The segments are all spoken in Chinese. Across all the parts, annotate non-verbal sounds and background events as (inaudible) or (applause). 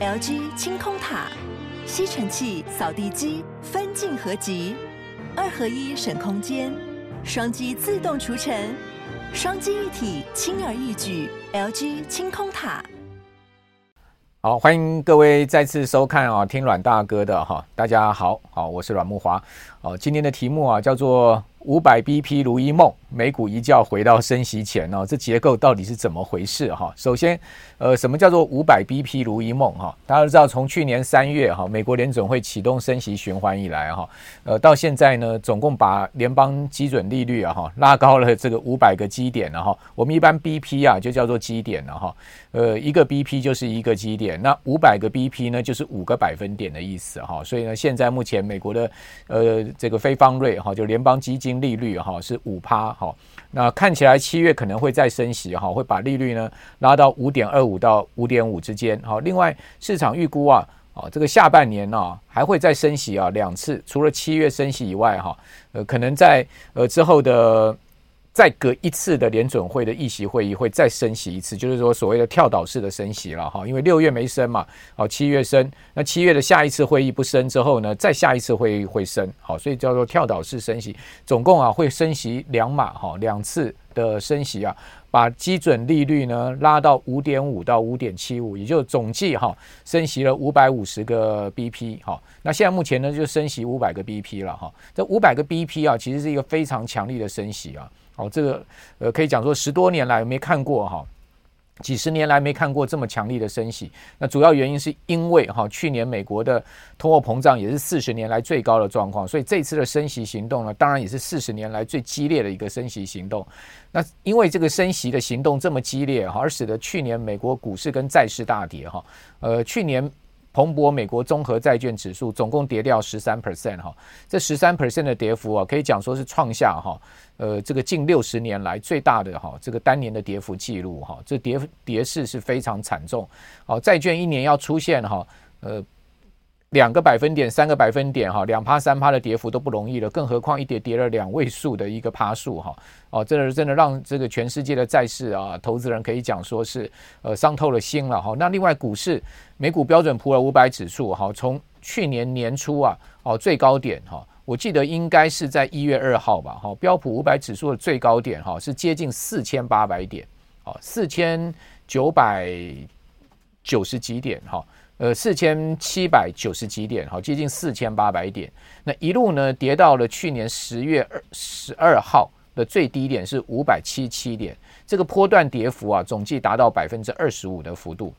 LG 清空塔，吸尘器、扫地机分镜合集，二合一省空间，双击自动除尘，双击一体轻而易举。LG 清空塔。好，欢迎各位再次收看啊，听阮大哥的哈，大家好，好，我是阮慕华，哦，今天的题目啊叫做五百 BP 如一梦，美股一觉回到升息前哦，这结构到底是怎么回事哈？首先，呃，什么叫做五百 BP 如一梦哈？大家都知道，从去年三月哈，美国联准会启动升息循环以来哈，呃，到现在呢，总共把联邦基准利率啊哈拉高了这个五百个基点了哈。我们一般 BP 啊就叫做基点了哈，呃，一个 BP 就是一个基点，那五百个 BP 呢就是五个百分点的意思哈。所以呢，现在目前美国的呃这个非方瑞哈，就联邦基金。利率哈是五趴哈，那看起来七月可能会再升息哈，会把利率呢拉到五点二五到五点五之间哈。另外市场预估啊，啊这个下半年呢还会再升息啊两次，除了七月升息以外哈，呃可能在呃之后的。再隔一次的联准会的议席会议会再升息一次，就是说所谓的跳岛式的升息了哈，因为六月没升嘛，好七月升，那七月的下一次会议不升之后呢，再下一次会议会升，好，所以叫做跳岛式升息，总共啊会升息两码哈，两次的升息啊，把基准利率呢拉到五点五到五点七五，也就总计哈升息了五百五十个 BP 哈，那现在目前呢就升息五百个 BP 了哈，这五百个 BP 啊其实是一个非常强力的升息啊。好，这个呃，可以讲说十多年来没看过哈，几十年来没看过这么强力的升息。那主要原因是因为哈，去年美国的通货膨胀也是四十年来最高的状况，所以这次的升息行动呢，当然也是四十年来最激烈的一个升息行动。那因为这个升息的行动这么激烈哈，而使得去年美国股市跟债市大跌哈。呃，去年。蓬勃美国综合债券指数总共跌掉十三 percent 哈，这十三 percent 的跌幅啊，可以讲说是创下哈，呃，这个近六十年来最大的哈，这个单年的跌幅记录哈，这跌跌势是非常惨重。好，债券一年要出现哈，呃。两个百分点、三个百分点，哈，两趴、三趴的跌幅都不容易了，更何况一跌跌了两位数的一个趴数，哈，哦，这是真的让这个全世界的债市啊，投资人可以讲说是呃伤透了心了，哈。那另外股市，美股标准普尔五百指数，哈，从去年年初啊，哦最高点，哈，我记得应该是在一月二号吧，哈，标普五百指数的最高点，哈，是接近四千八百点，哦，四千九百九十几点，哈。呃，四千七百九十几点，好，接近四千八百点。那一路呢，跌到了去年十月二十二号的最低点是五百七七点，这个波段跌幅啊，总计达到百分之二十五的幅度。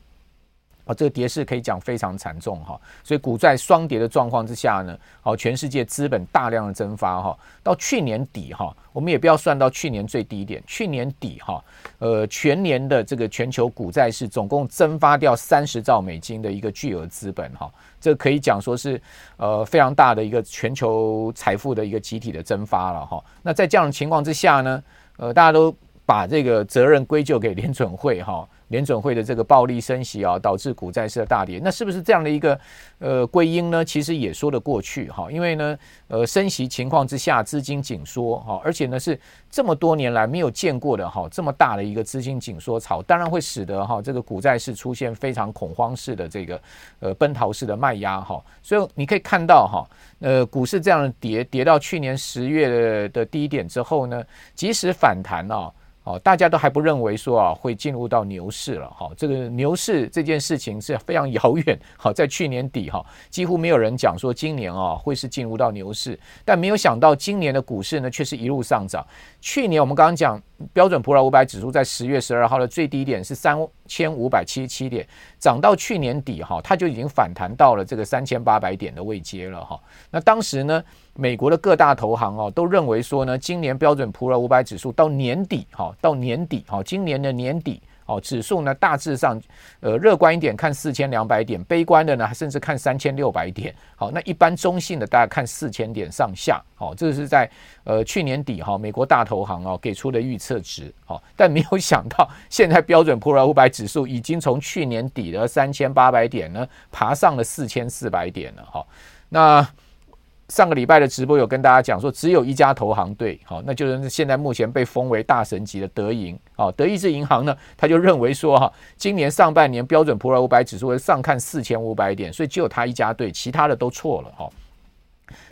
啊，这个跌势可以讲非常惨重哈，所以股债双跌的状况之下呢，好，全世界资本大量的蒸发哈，到去年底哈，我们也不要算到去年最低点，去年底哈，呃，全年的这个全球股债是总共蒸发掉三十兆美金的一个巨额资本哈，这可以讲说是呃非常大的一个全球财富的一个集体的蒸发了哈。那在这样的情况之下呢，呃，大家都把这个责任归咎给联准会哈。联准会的这个暴力升息啊，导致股债市的大跌，那是不是这样的一个呃归因呢？其实也说得过去哈，因为呢，呃，升息情况之下，资金紧缩哈，而且呢是这么多年来没有见过的哈，这么大的一个资金紧缩潮，当然会使得哈这个股债市出现非常恐慌式的这个呃奔逃式的卖压哈，所以你可以看到哈，呃，股市这样的跌跌到去年十月的的低点之后呢，即使反弹啊。哦，大家都还不认为说啊会进入到牛市了哈，这个牛市这件事情是非常遥远。(laughs) 好，在去年底哈，几乎没有人讲说今年啊会是进入到牛市，但没有想到今年的股市呢却是一路上涨。去年我们刚刚讲。标准普尔五百指数在十月十二号的最低点是三千五百七十七点，涨到去年底哈，它就已经反弹到了这个三千八百点的位阶了哈。那当时呢，美国的各大投行哦都认为说呢，今年标准普尔五百指数到年底哈，到年底哈，今年的年底。哦，指数呢大致上，呃，乐观一点看四千两百点，悲观的呢甚至看三千六百点。好，那一般中性的大概看四千点上下。好，这是在呃去年底哈，美国大投行哦给出的预测值。好，但没有想到现在标准普尔五百指数已经从去年底的三千八百点呢爬上了四千四百点了。哈，那。上个礼拜的直播有跟大家讲说，只有一家投行对，好，那就是现在目前被封为大神级的德银，好，德意志银行呢，他就认为说哈，今年上半年标准普尔五百指数会上看四千五百点，所以只有他一家对，其他的都错了哈。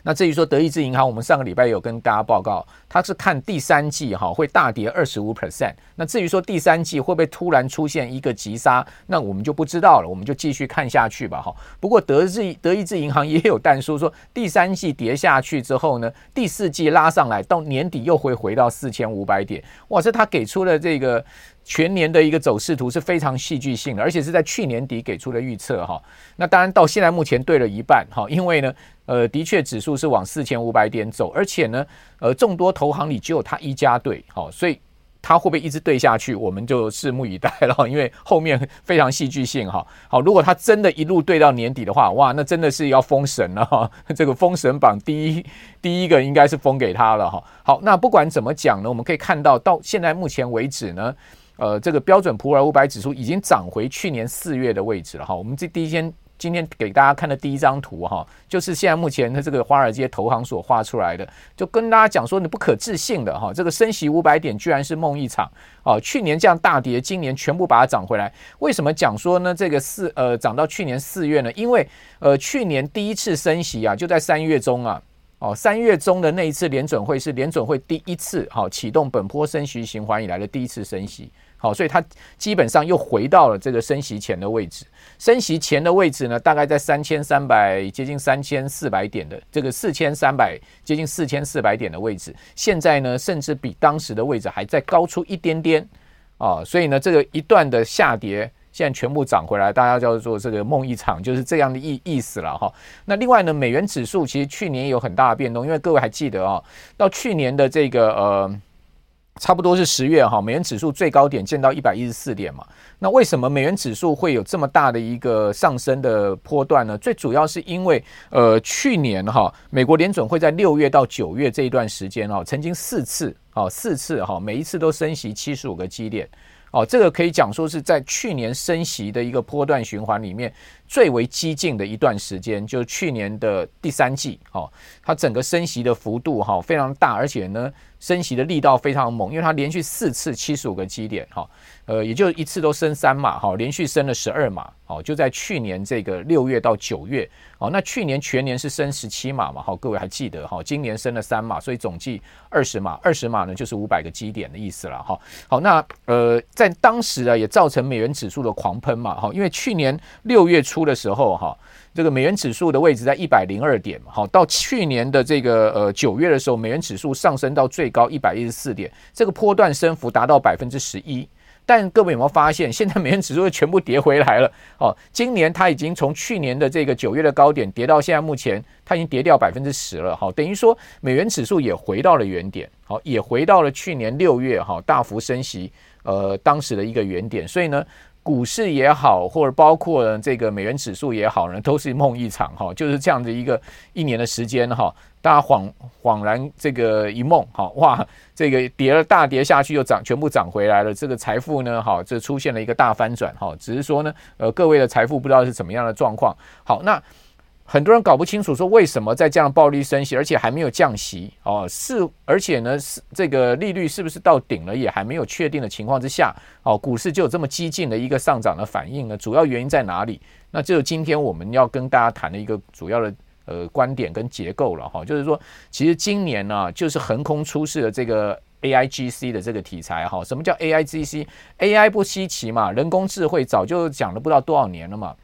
那至于说德意志银行，我们上个礼拜有跟大家报告，它是看第三季哈会大跌二十五 percent。那至于说第三季会不会突然出现一个急杀，那我们就不知道了，我们就继续看下去吧哈。不过德意德意志银行也有但书说，第三季跌下去之后呢，第四季拉上来，到年底又会回到四千五百点。哇，这他给出了这个。全年的一个走势图是非常戏剧性的，而且是在去年底给出的预测哈。那当然到现在目前对了一半哈，因为呢，呃，的确指数是往四千五百点走，而且呢，呃，众多投行里只有他一家对，好，所以他会不会一直对下去，我们就拭目以待了。(laughs) 因为后面非常戏剧性哈。好，如果他真的一路对到年底的话，哇，那真的是要封神了哈。这个封神榜第一第一个应该是封给他了哈。好，那不管怎么讲呢，我们可以看到到现在目前为止呢。呃，这个标准普尔五百指数已经涨回去年四月的位置了哈。我们这第一天今天给大家看的第一张图哈，就是现在目前的这个华尔街投行所画出来的，就跟大家讲说，你不可置信的哈，这个升息五百点居然是梦一场啊！去年这样大跌，今年全部把它涨回来。为什么讲说呢？这个四呃涨到去年四月呢？因为呃去年第一次升息啊，就在三月中啊。哦，三月中的那一次联准会是联准会第一次好启动本波升息循环以来的第一次升息，好，所以它基本上又回到了这个升息前的位置。升息前的位置呢，大概在三千三百接近三千四百点的这个四千三百接近四千四百点的位置，现在呢，甚至比当时的位置还再高出一点点啊，所以呢，这个一段的下跌。现在全部涨回来，大家叫做这个梦一场，就是这样的意意思了哈。那另外呢，美元指数其实去年有很大的变动，因为各位还记得啊，到去年的这个呃，差不多是十月哈，美元指数最高点见到一百一十四点嘛。那为什么美元指数会有这么大的一个上升的波段呢？最主要是因为呃，去年哈，美国联准会在六月到九月这一段时间哈，曾经四次啊，四次哈，每一次都升息七十五个基点。哦，这个可以讲说是在去年升息的一个波段循环里面最为激进的一段时间，就是去年的第三季。哦，它整个升息的幅度哈非常大，而且呢升息的力道非常猛，因为它连续四次七十五个基点，哈，呃，也就一次都升三码，哈，连续升了十二码，哦，就在去年这个六月到九月。哦，那去年全年是升十七码嘛？好，各位还记得哈？今年升了三码，所以总计二十码。二十码呢，就是五百个基点的意思了哈。好，那呃，在当时啊，也造成美元指数的狂喷嘛。哈，因为去年六月初的时候哈，这个美元指数的位置在一百零二点。好，到去年的这个呃九月的时候，美元指数上升到最高一百一十四点，这个波段升幅达到百分之十一。但各位有没有发现，现在 (laughs) 美元指数全部跌回来了？哦，今年它已经从去年的这个九月的高点跌到现在目前，它已经跌掉百分之十了。好，等于说美元指数也回到了原点，好，也回到了去年六月哈大幅升息呃当时的一个原点。所以呢，股市也好，或者包括这个美元指数也好呢，都是梦一场哈，就是这样的一个一年的时间哈。大家恍恍然这个一梦，哈哇，这个跌了大跌下去又涨，全部涨回来了。这个财富呢，好，这出现了一个大翻转，哈，只是说呢，呃，各位的财富不知道是怎么样的状况。好，那很多人搞不清楚说为什么在这样暴力升息，而且还没有降息哦，是而且呢是这个利率是不是到顶了也还没有确定的情况之下，哦，股市就有这么激进的一个上涨的反应呢？主要原因在哪里？那就是今天我们要跟大家谈的一个主要的。呃，观点跟结构了哈，就是说，其实今年呢、就是横空出世的这个 AIGC 的这个题材哈。什么叫 AIGC？AI 不稀奇嘛，人工智慧早就讲了不知道多少年了嘛。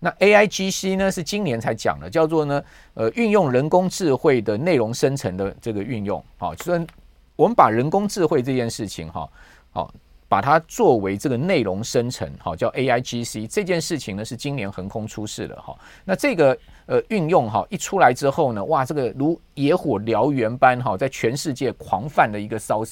那 AIGC 呢，是今年才讲的，叫做呢，呃，运用人工智慧的内容生成的这个运用。好，所以我们把人工智慧这件事情哈，好。把它作为这个内容生成，好，叫 AIGC 这件事情呢，是今年横空出世的哈。那这个呃运用哈一出来之后呢，哇，这个如野火燎原般哈，在全世界狂泛的一个烧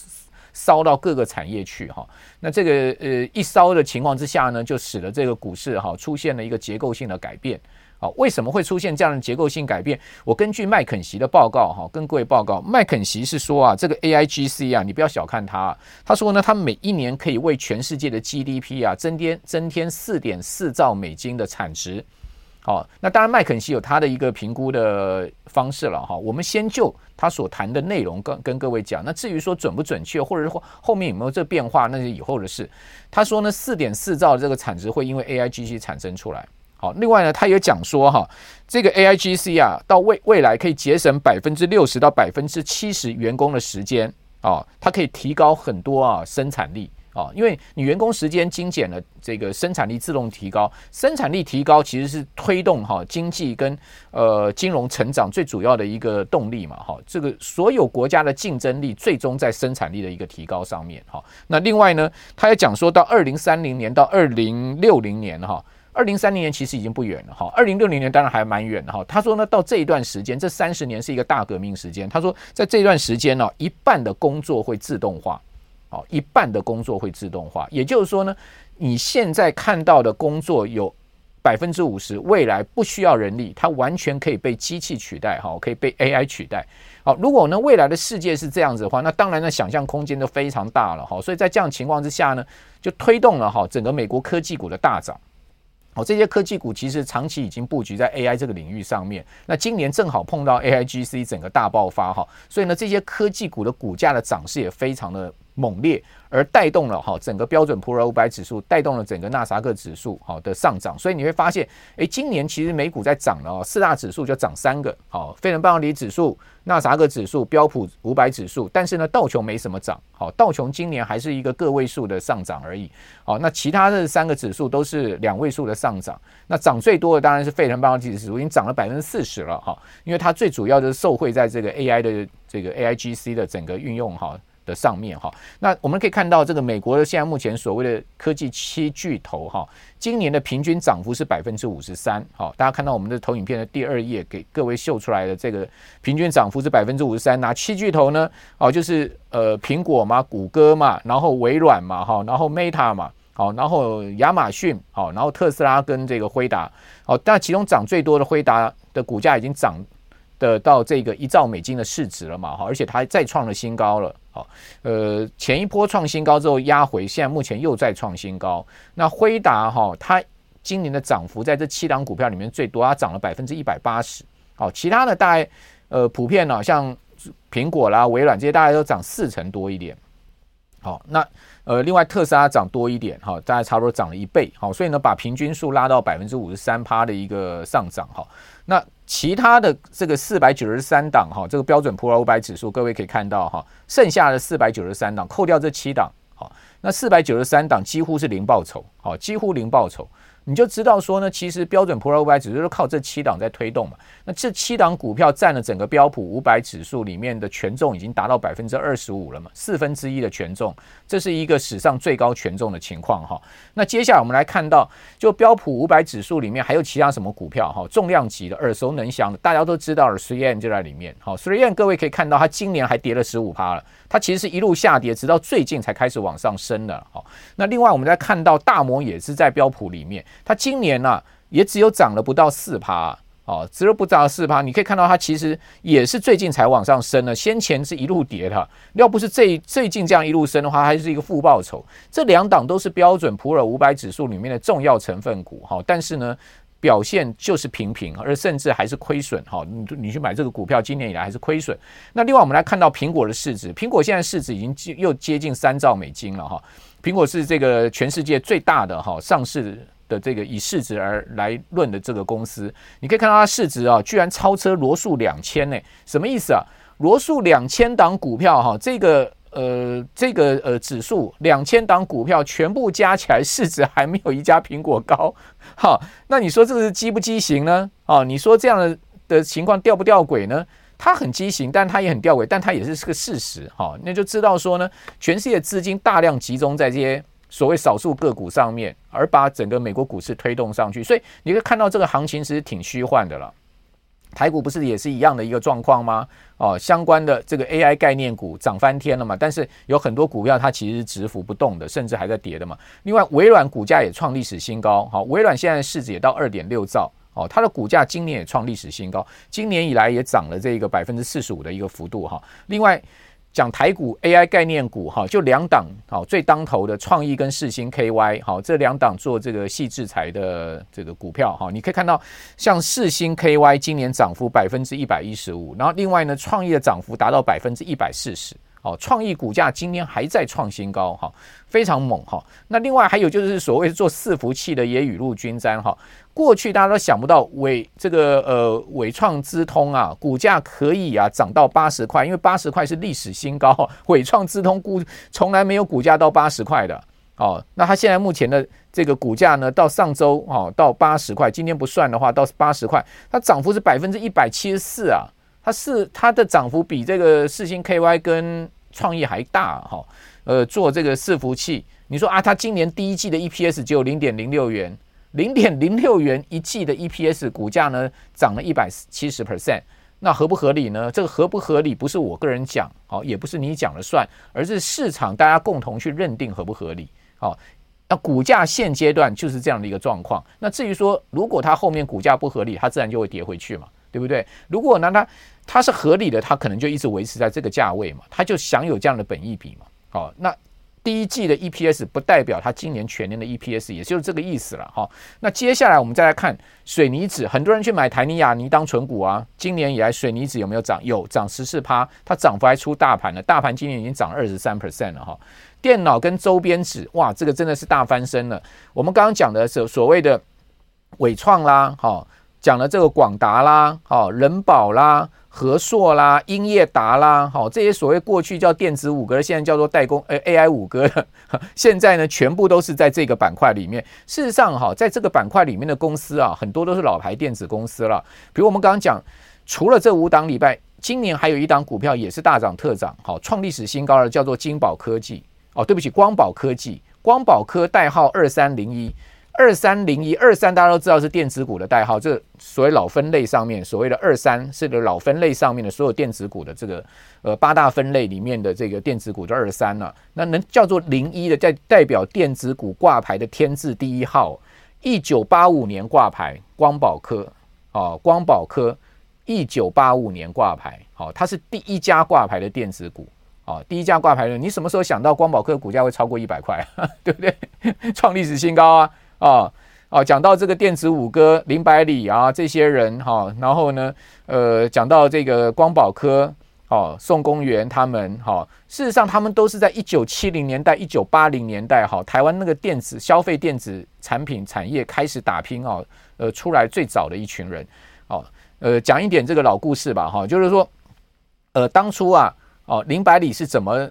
烧到各个产业去哈。那这个呃一烧的情况之下呢，就使得这个股市哈出现了一个结构性的改变。好，为什么会出现这样的结构性改变？我根据麦肯锡的报告，哈，跟各位报告，麦肯锡是说啊，这个 AIGC 啊，你不要小看它啊。他说呢，它每一年可以为全世界的 GDP 啊增添增添四点四兆美金的产值。好，那当然麦肯锡有他的一个评估的方式了哈。我们先就他所谈的内容跟跟各位讲。那至于说准不准确，或者是后后面有没有这变化，那是以后的事。他说呢，四点四兆这个产值会因为 AIGC 产生出来。好，另外呢，他也讲说哈，这个 AIGC 啊，到未未来可以节省百分之六十到百分之七十员工的时间啊，它可以提高很多啊生产力啊，因为你员工时间精简了，这个生产力自动提高，生产力提高其实是推动哈经济跟呃金融成长最主要的一个动力嘛哈，这个所有国家的竞争力最终在生产力的一个提高上面哈。那另外呢，他也讲说到二零三零年到二零六零年哈。二零三零年其实已经不远了哈，二零六零年当然还蛮远的哈。他说呢，到这一段时间，这三十年是一个大革命时间。他说，在这段时间呢，一半的工作会自动化，哦，一半的工作会自动化。也就是说呢，你现在看到的工作有百分之五十，未来不需要人力，它完全可以被机器取代，哈，可以被 AI 取代。好，如果呢未来的世界是这样子的话，那当然呢想象空间都非常大了哈。所以在这样情况之下呢，就推动了哈整个美国科技股的大涨。哦，这些科技股其实长期已经布局在 AI 这个领域上面。那今年正好碰到 AIGC 整个大爆发哈，所以呢，这些科技股的股价的涨势也非常的猛烈，而带动了哈整个标准普尔五百指数，带动了整个纳斯达克指数好的上涨。所以你会发现，诶，今年其实美股在涨了哦，四大指数就涨三个，好，费城半导体指数。纳斯达克指数、标普五百指数，但是呢，道琼没什么涨。好，道琼今年还是一个个位数的上涨而已。好，那其他的三个指数都是两位数的上涨。那涨最多的当然是费城半导体指数，已经涨了百分之四十了。哈，因为它最主要就是受惠在这个 AI 的这个 AIGC 的整个运用。哈。的上面哈，那我们可以看到这个美国的现在目前所谓的科技七巨头哈，今年的平均涨幅是百分之五十三。好，大家看到我们的投影片的第二页给各位秀出来的这个平均涨幅是百分之五十三。哪七巨头呢？哦，就是呃苹果嘛、谷歌嘛，然后微软嘛，哈，然后 Meta 嘛，好，然后亚马逊，好，然后特斯拉跟这个辉达，好，但其中涨最多的辉达的股价已经涨的到这个一兆美金的市值了嘛，哈，而且它还再创了新高了。好，呃，前一波创新高之后压回，现在目前又在创新高。那辉达哈，它今年的涨幅在这七档股票里面最多，它涨了百分之一百八十。好，其他的大概呃普遍呢，像苹果啦、微软这些，大概都涨四成多一点。好，那呃，另外特斯拉涨多一点，哈，大概差不多涨了一倍。好，所以呢，把平均数拉到百分之五十三趴的一个上涨。哈，那。其他的这个四百九十三档哈，这个标准普尔五百指数，各位可以看到哈，剩下的四百九十三档，扣掉这七档，好，那四百九十三档几乎是零报酬，好，几乎零报酬。你就知道说呢，其实标准普尔五百指数是靠这七档在推动嘛。那这七档股票占了整个标普五百指数里面的权重已经达到百分之二十五了嘛，四分之一的权重，这是一个史上最高权重的情况哈。那接下来我们来看到，就标普五百指数里面还有其他什么股票哈，重量级的、耳熟能详的，大家都知道的 3M 就在里面。好，3M 各位可以看到，它今年还跌了十五趴了。它其实是一路下跌，直到最近才开始往上升的。好，那另外我们再看到大摩也是在标普里面，它今年呢、也只有涨了不到四趴，哦，只有不涨四趴。你可以看到它其实也是最近才往上升的，先前是一路跌的。要不是最最近这样一路升的话，还是一个负报酬。这两档都是标准普尔五百指数里面的重要成分股，哈，但是呢。表现就是平平，而甚至还是亏损。哈，你你去买这个股票，今年以来还是亏损。那另外我们来看到苹果的市值，苹果现在市值已经又接近三兆美金了哈。苹果是这个全世界最大的哈上市的这个以市值而来论的这个公司。你可以看到它市值啊，居然超车罗素两千呢？什么意思啊？罗素两千档股票哈，这个。呃，这个呃指数两千档股票全部加起来市值还没有一家苹果高，哈，那你说这个是畸不畸形呢？哦，你说这样的的情况吊不吊诡呢？它很畸形，但它也很吊诡，但它也是是个事实。哈，那就知道说呢，全世界资金大量集中在这些所谓少数个股上面，而把整个美国股市推动上去，所以你可以看到这个行情其实挺虚幻的了。台股不是也是一样的一个状况吗？哦，相关的这个 AI 概念股涨翻天了嘛，但是有很多股票它其实是直幅不动的，甚至还在跌的嘛。另外，微软股价也创历史新高，好，微软现在市值也到二点六兆，哦，它的股价今年也创历史新高，今年以来也涨了这个百分之四十五的一个幅度哈。另外，讲台股 AI 概念股哈，就两档好最当头的创意跟四星 KY 好，这两档做这个矽智财的这个股票哈，你可以看到像四星 KY 今年涨幅百分之一百一十五，然后另外呢创意的涨幅达到百分之一百四十。哦，创意股价今天还在创新高哈，非常猛哈。那另外还有就是所谓做伺服器的也雨露均沾哈。过去大家都想不到纬这个呃纬创资通啊，股价可以啊涨到八十块，因为八十块是历史新高。(laughs) 纬创资通股从来没有股价到八十块的哦。那它现在目前的这个股价呢，到上周哦到八十块，今天不算的话到八十块，它涨幅是百分之一百七十四啊。它是它的涨幅比这个四星 KY 跟创意还大哈，呃，做这个伺服器，你说啊，它今年第一季的 EPS 只有零点零六元，零点零六元一季的 EPS 股价呢涨了一百七十 percent，那合不合理呢？这个合不合理不是我个人讲，好，也不是你讲了算，而是市场大家共同去认定合不合理，好，那股价现阶段就是这样的一个状况。那至于说，如果它后面股价不合理，它自然就会跌回去嘛。对不对？如果拿它，它是合理的，它可能就一直维持在这个价位嘛，它就享有这样的本益比嘛。好，那第一季的 EPS 不代表它今年全年的 EPS，也就是这个意思了哈。那接下来我们再来看水泥纸，很多人去买台泥亚泥当存股啊。今年以来水泥纸有没有涨？有，涨十四趴，它涨幅还出大盘了。大盘今年已经涨二十三 percent 了哈。电脑跟周边纸，哇，这个真的是大翻身了。我们刚刚讲的是所谓的纬创啦，哈。讲了这个广达啦，好人保啦、和硕啦、英业达啦，好这些所谓过去叫电子五哥，现在叫做代工呃 AI 五哥，(laughs) 现在呢全部都是在这个板块里面。事实上哈，在这个板块里面的公司啊，很多都是老牌电子公司了。比如我们刚刚讲，除了这五档礼拜，今年还有一档股票也是大涨特涨，好创历史新高的叫做金宝科技哦，对不起，光宝科技，光宝科代号二三零一。二三零一二三，大家都知道是电子股的代号。这所谓老分类上面，所谓的二三是个老分类上面的所有电子股的这个呃八大分类里面的这个电子股的二三了。那能叫做零一的，代代表电子股挂牌的天字第一号。一九八五年挂牌，光宝科啊，光宝科一九八五年挂牌，好，它是第一家挂牌的电子股啊，第一家挂牌的。你什么时候想到光宝科股价会超过一百块，(laughs) 对不对？(laughs) 创历史新高啊！啊啊，讲到这个电子五哥林百里啊，这些人哈，然后呢，呃，讲到这个光宝科哦，宋公元他们哈，事实上他们都是在一九七零年代、一九八零年代哈，台湾那个电子消费电子产品产业开始打拼啊，呃，出来最早的一群人哦，呃，讲一点这个老故事吧哈，就是说，呃，当初啊，哦，林百里是怎么？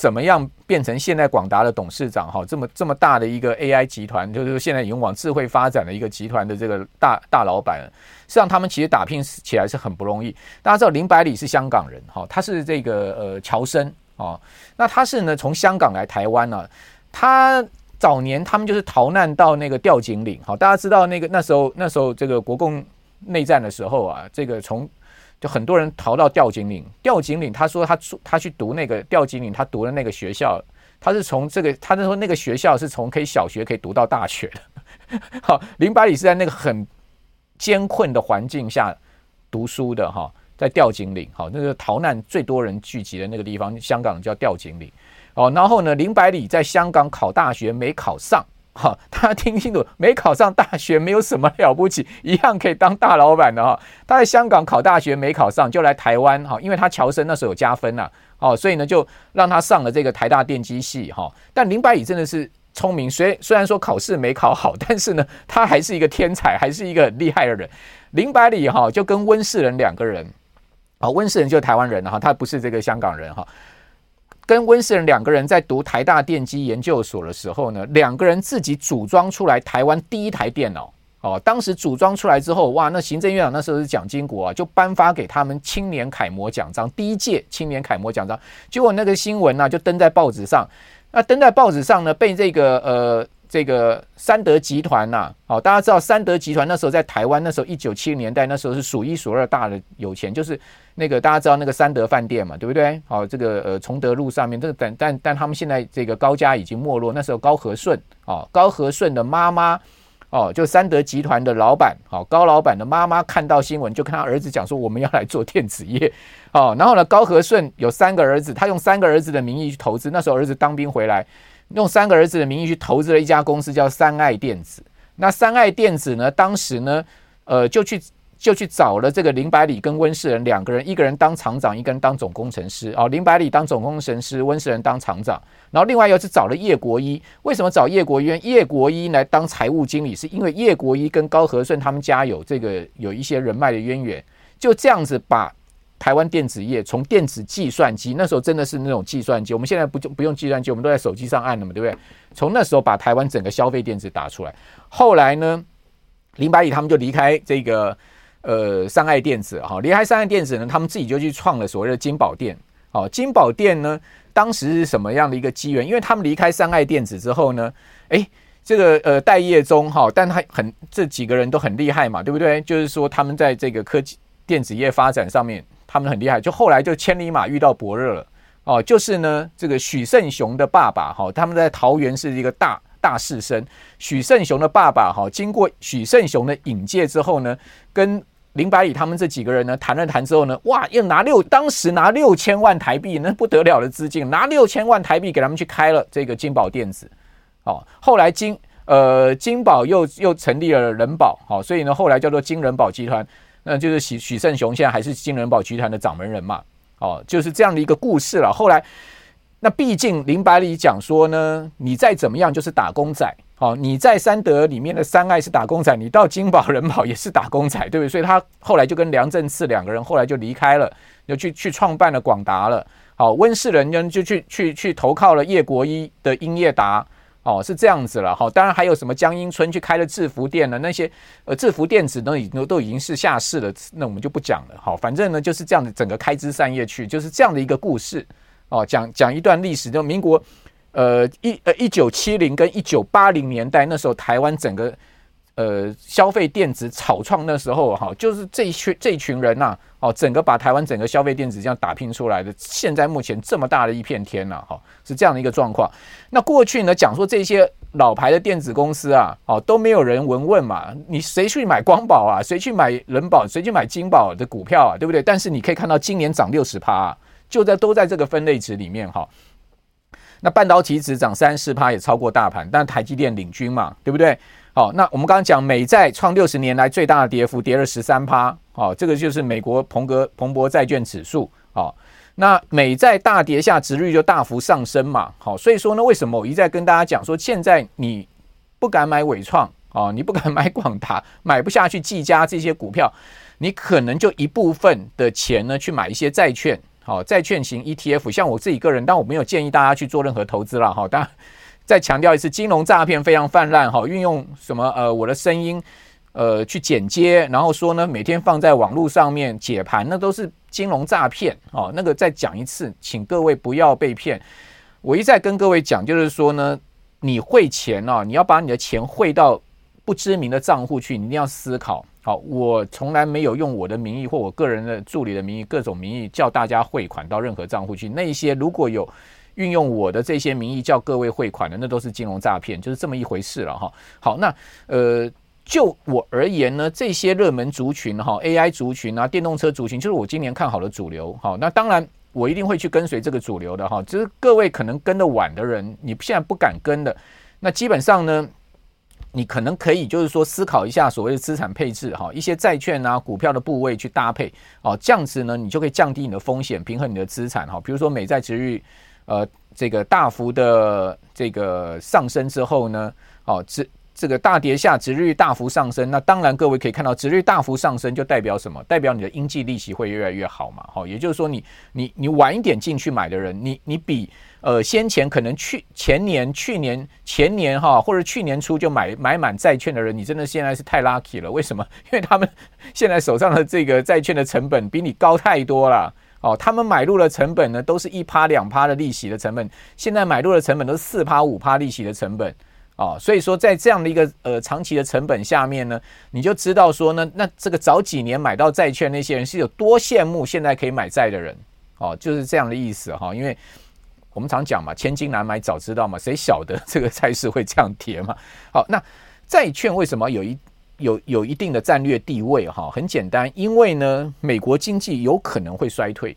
怎么样变成现在广达的董事长？哈，这么这么大的一个 AI 集团，就是现在已经往智慧发展的一个集团的这个大大老板，实际上他们其实打拼起来是很不容易。大家知道林百里是香港人，哈，他是这个呃侨生啊，那他是呢从香港来台湾呢，他早年他们就是逃难到那个吊井岭，哈，大家知道那个那时候那时候这个国共内战的时候啊，这个从就很多人逃到吊井岭，吊井岭，他说他他去读那个吊井岭，他读的那个学校，他是从这个，他那时候那个学校是从可以小学可以读到大学的。(laughs) 好，林百里是在那个很艰困的环境下读书的哈，在吊井岭，好，那个逃难最多人聚集的那个地方，香港叫吊井岭。哦，然后呢，林百里在香港考大学没考上。好，大家听清楚，没考上大学没有什么了不起，一样可以当大老板的哈。他在香港考大学没考上，就来台湾哈，因为他侨生那时候有加分呐，哦，所以呢就让他上了这个台大电机系哈。但林百里真的是聪明，虽虽然说考试没考好，但是呢，他还是一个天才，还是一个很厉害的人。林百里哈就跟温世仁两个人，啊，温世仁就是台湾人哈，他不是这个香港人哈。跟温世仁两个人在读台大电机研究所的时候呢，两个人自己组装出来台湾第一台电脑哦。当时组装出来之后，哇，那行政院长那时候是蒋经国啊，就颁发给他们青年楷模奖章，第一届青年楷模奖章。结果那个新闻呢，就登在报纸上。那登在报纸上呢，被这个呃。这个三德集团呐，好，大家知道三德集团那时候在台湾，那时候一九七零年代，那时候是数一数二大的有钱，就是那个大家知道那个三德饭店嘛，对不对？好，这个呃崇德路上面，这但但但他们现在这个高家已经没落，那时候高和顺啊，高和顺的妈妈哦，就三德集团的老板，好，高老板的妈妈看到新闻，就跟他儿子讲说，我们要来做电子业，哦，然后呢，高和顺有三个儿子，他用三个儿子的名义去投资，那时候儿子当兵回来，用三个儿子的名义去投资了一家公司，叫三爱电子。那三爱电子呢，当时呢，呃，就去。就去找了这个林百里跟温世仁两个人，一个人当厂长，一个人当总工程师。哦，林百里当总工程师，温世仁当厂长。然后另外又是找了叶国一，为什么找叶国一？叶国一来当财务经理，是因为叶国一跟高和顺他们家有这个有一些人脉的渊源。就这样子把台湾电子业从电子计算机，那时候真的是那种计算机，我们现在不就不用计算机，我们都在手机上按了嘛，对不对？从那时候把台湾整个消费电子打出来。后来呢，林百里他们就离开这个。呃，三爱电子哈，离开三爱电子呢，他们自己就去创了所谓的金宝电。哦，金宝电呢，当时是什么样的一个机缘？因为他们离开三爱电子之后呢，诶，这个呃待业中哈，但他很这几个人都很厉害嘛，对不对？就是说他们在这个科技电子业发展上面，他们很厉害。就后来就千里马遇到伯乐了哦，就是呢这个许胜雄的爸爸哈，他们在桃园是一个大。大士绅许胜雄的爸爸哈，经过许胜雄的引荐之后呢，跟林百里他们这几个人呢谈了谈之后呢，哇，又拿六当时拿六千万台币，那不得了的资金，拿六千万台币给他们去开了这个金宝电子，哦，后来金呃金宝又又成立了仁宝，好，所以呢后来叫做金仁宝集团，那就是许许胜雄现在还是金仁宝集团的掌门人嘛，哦，就是这样的一个故事了，后来。那毕竟林百里讲说呢，你再怎么样就是打工仔，哦，你在三德里面的三爱是打工仔，你到金宝仁宝也是打工仔，对不对？所以他后来就跟梁振次两个人后来就离开了，就去去创办了广达了。好，温世仁呢就去去去投靠了叶国一的英业达，哦，是这样子了。好，当然还有什么江阴春去开了制服店了，那些呃制服电子都已都已经是下市了，那我们就不讲了。好，反正呢就是这样的，整个开枝散叶去，就是这样的一个故事。哦，讲讲一段历史，就民国，呃一呃一九七零跟一九八零年代，那时候台湾整个呃消费电子草创那时候哈，就是这一群这一群人呐，哦，整个把台湾整个消费电子这样打拼出来的，现在目前这么大的一片天呐，哈，是这样的一个状况。那过去呢，讲说这些老牌的电子公司啊，哦都没有人闻问嘛，你谁去买光宝啊，谁去买仁宝，谁去买金宝的股票啊，对不对？但是你可以看到今年涨六十趴。就在都在这个分类值里面哈，那半导体指涨三四趴也超过大盘，但台积电领军嘛，对不对？好，那我们刚刚讲美债创六十年来最大的跌幅，跌了十三趴，好，这个就是美国彭格彭博债券指数，好，那美债大跌下，值率就大幅上升嘛，好，所以说呢，为什么我一再跟大家讲说，现在你不敢买伟创啊，你不敢买广达，(laughs) 买不下去技嘉这些股票，你可能就一部分的钱呢去买一些债券。好，债券型 ETF，像我自己个人，但我没有建议大家去做任何投资了哈。当然，再强调一次，金融诈骗非常泛滥哈，运用什么呃我的声音呃去剪接，然后说呢每天放在网络上面解盘，那都是金融诈骗哦。那个再讲一次，请各位不要被骗。我一再跟各位讲，就是说呢，你汇钱啊，你要把你的钱汇到不知名的账户去，你一定要思考。好，我从来没有用我的名义或我个人的助理的名义，各种名义叫大家汇款到任何账户去。那一些如果有运用我的这些名义叫各位汇款的，那都是金融诈骗，就是这么一回事了哈。好，那呃，就我而言呢，这些热门族群哈，AI 族群啊，电动车族群，就是我今年看好的主流。好，那当然我一定会去跟随这个主流的哈。就是各位可能跟得晚的人，你现在不敢跟的，那基本上呢。你可能可以就是说思考一下所谓的资产配置哈，一些债券啊、股票的部位去搭配哦，这样子呢，你就可以降低你的风险，平衡你的资产哈。比如说美债殖率呃这个大幅的这个上升之后呢，哦这这个大跌下殖率大幅上升，那当然各位可以看到殖率大幅上升就代表什么？代表你的应计利息会越来越好嘛。好，也就是说你你你晚一点进去买的人，你你比。呃，先前可能去前年、去年、前年哈，或者去年初就买买满债券的人，你真的现在是太 lucky 了。为什么？(laughs) 因为他们现在手上的这个债券的成本比你高太多了。哦，他们买入的成本呢，都是一趴两趴的利息的成本，现在买入的成本都是四趴五趴利息的成本。哦，所以说在这样的一个呃长期的成本下面呢，你就知道说呢，那这个早几年买到债券那些人是有多羡慕现在可以买债的人。哦，就是这样的意思哈，因为。我们常讲嘛，千金难买早知道嘛，谁晓得这个债市会这样跌嘛？好，那债券为什么有一有有一定的战略地位？哈，很简单，因为呢，美国经济有可能会衰退。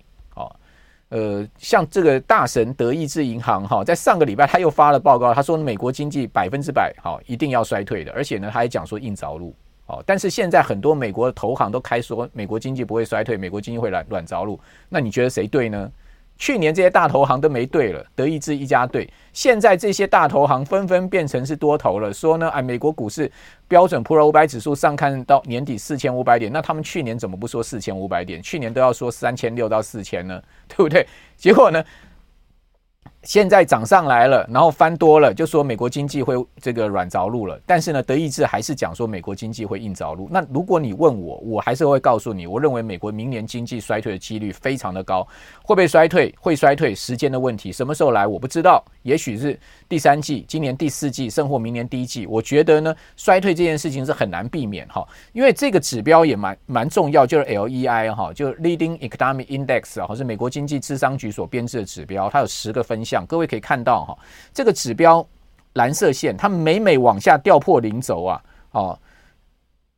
呃，像这个大神德意志银行哈，在上个礼拜他又发了报告，他说美国经济百分之百好一定要衰退的，而且呢，他还讲说硬着陆。哦，但是现在很多美国的投行都开说美国经济不会衰退，美国经济会软软着陆。那你觉得谁对呢？去年这些大投行都没对了，德意志一家对。现在这些大投行纷纷变成是多头了，说呢，哎，美国股市标准普尔五百指数上看到年底四千五百点，那他们去年怎么不说四千五百点？去年都要说三千六到四千呢，对不对？结果呢？现在涨上来了，然后翻多了，就说美国经济会这个软着陆了。但是呢，德意志还是讲说美国经济会硬着陆。那如果你问我，我还是会告诉你，我认为美国明年经济衰退的几率非常的高。会不会衰退？会衰退，时间的问题。什么时候来？我不知道。也许是第三季，今年第四季，甚或明年第一季。我觉得呢，衰退这件事情是很难避免哈，因为这个指标也蛮蛮重要，就是 LEI 哈，就 Leading Economic Index 啊，是美国经济智商局所编制的指标，它有十个分项。各位可以看到哈，这个指标蓝色线，它每每往下掉破零轴啊，哦，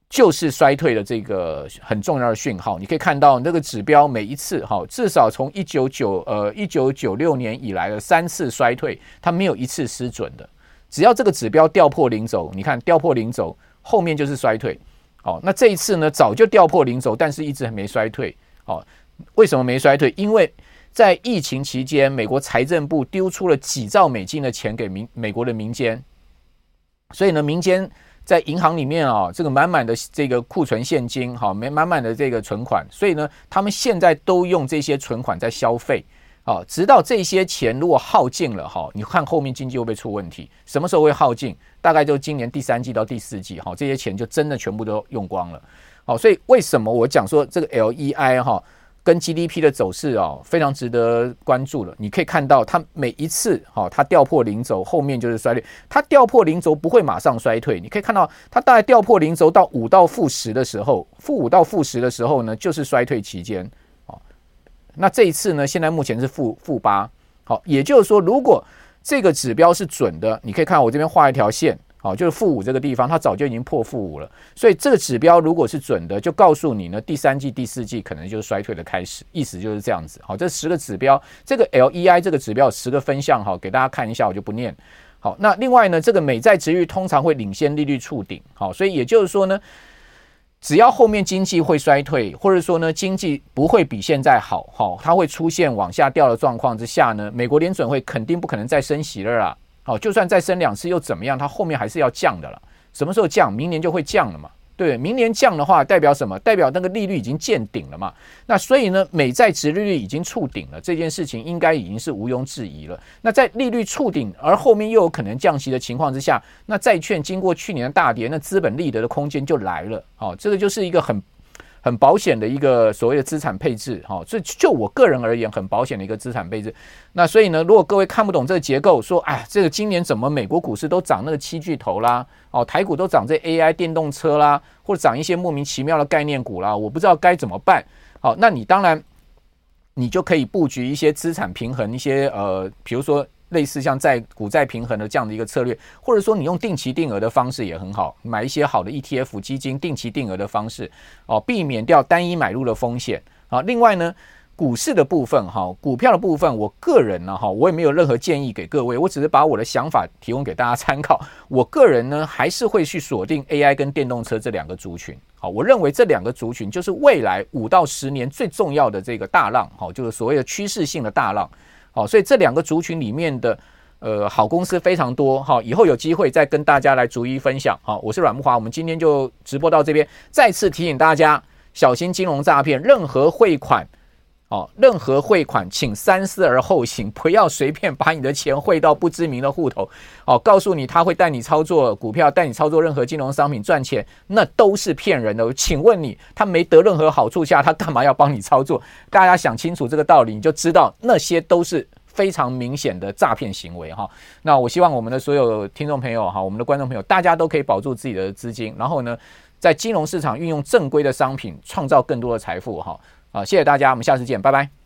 就是衰退的这个很重要的讯号。你可以看到那个指标每一次哈，至少从一九九呃一九九六年以来的三次衰退，它没有一次失准的。只要这个指标掉破零轴，你看掉破零轴后面就是衰退。哦，那这一次呢，早就掉破零轴，但是一直还没衰退。哦，为什么没衰退？因为在疫情期间，美国财政部丢出了几兆美金的钱给民美国的民间，所以呢，民间在银行里面啊，这个满满的这个库存现金，哈，没满满的这个存款，所以呢，他们现在都用这些存款在消费，啊，直到这些钱如果耗尽了，哈，你看后面经济会不会出问题？什么时候会耗尽？大概就今年第三季到第四季，哈，这些钱就真的全部都用光了，好，所以为什么我讲说这个 LEI 哈？跟 GDP 的走势啊，非常值得关注了。你可以看到，它每一次哈，它掉破零轴，后面就是衰退。它掉破零轴不会马上衰退。你可以看到，它大概掉破零轴到五到负十的时候，负五到负十的时候呢，就是衰退期间。哦，那这一次呢，现在目前是负负八。好，也就是说，如果这个指标是准的，你可以看我这边画一条线。好，就是负五这个地方，它早就已经破负五了，所以这个指标如果是准的，就告诉你呢，第三季、第四季可能就是衰退的开始，意思就是这样子。好，这十个指标，这个 LEI 这个指标十个分项，好，给大家看一下，我就不念。好，那另外呢，这个美债殖率通常会领先利率触顶，好，所以也就是说呢，只要后面经济会衰退，或者说呢，经济不会比现在好，好，它会出现往下掉的状况之下呢，美国联准会肯定不可能再升息了啦。好，就算再升两次又怎么样？它后面还是要降的了。什么时候降？明年就会降了嘛。对，明年降的话代表什么？代表那个利率已经见顶了嘛。那所以呢，美债殖利率已经触顶了，这件事情应该已经是毋庸置疑了。那在利率触顶，而后面又有可能降息的情况之下，那债券经过去年的大跌，那资本利得的空间就来了。好，这个就是一个很。很保险的一个所谓的资产配置，哈，所以就我个人而言，很保险的一个资产配置。那所以呢，如果各位看不懂这个结构，说，哎，这个今年怎么美国股市都涨那个七巨头啦，哦，台股都涨这 AI 电动车啦，或者涨一些莫名其妙的概念股啦，我不知道该怎么办。好，那你当然，你就可以布局一些资产平衡，一些呃，比如说。类似像债股债平衡的这样的一个策略，或者说你用定期定额的方式也很好，买一些好的 ETF 基金，定期定额的方式哦，避免掉单一买入的风险啊。另外呢，股市的部分哈，股票的部分，我个人呢哈，我也没有任何建议给各位，我只是把我的想法提供给大家参考。我个人呢，还是会去锁定 AI 跟电动车这两个族群。好，我认为这两个族群就是未来五到十年最重要的这个大浪，好，就是所谓的趋势性的大浪。好，所以这两个族群里面的呃好公司非常多。好，以后有机会再跟大家来逐一分享。好，我是阮木华，我们今天就直播到这边。再次提醒大家，小心金融诈骗，任何汇款，哦，任何汇款，请三思而后行，不要随便把你的钱汇到不知名的户头。哦，告诉你他会带你操作股票，带你操作任何金融商品赚钱，那都是骗人的。请问你，他没得任何好处下，他干嘛要帮你操作？大家想清楚这个道理，你就知道那些都是非常明显的诈骗行为哈。那我希望我们的所有听众朋友哈，我们的观众朋友，大家都可以保住自己的资金，然后呢，在金融市场运用正规的商品，创造更多的财富哈。啊，谢谢大家，我们下次见，拜拜。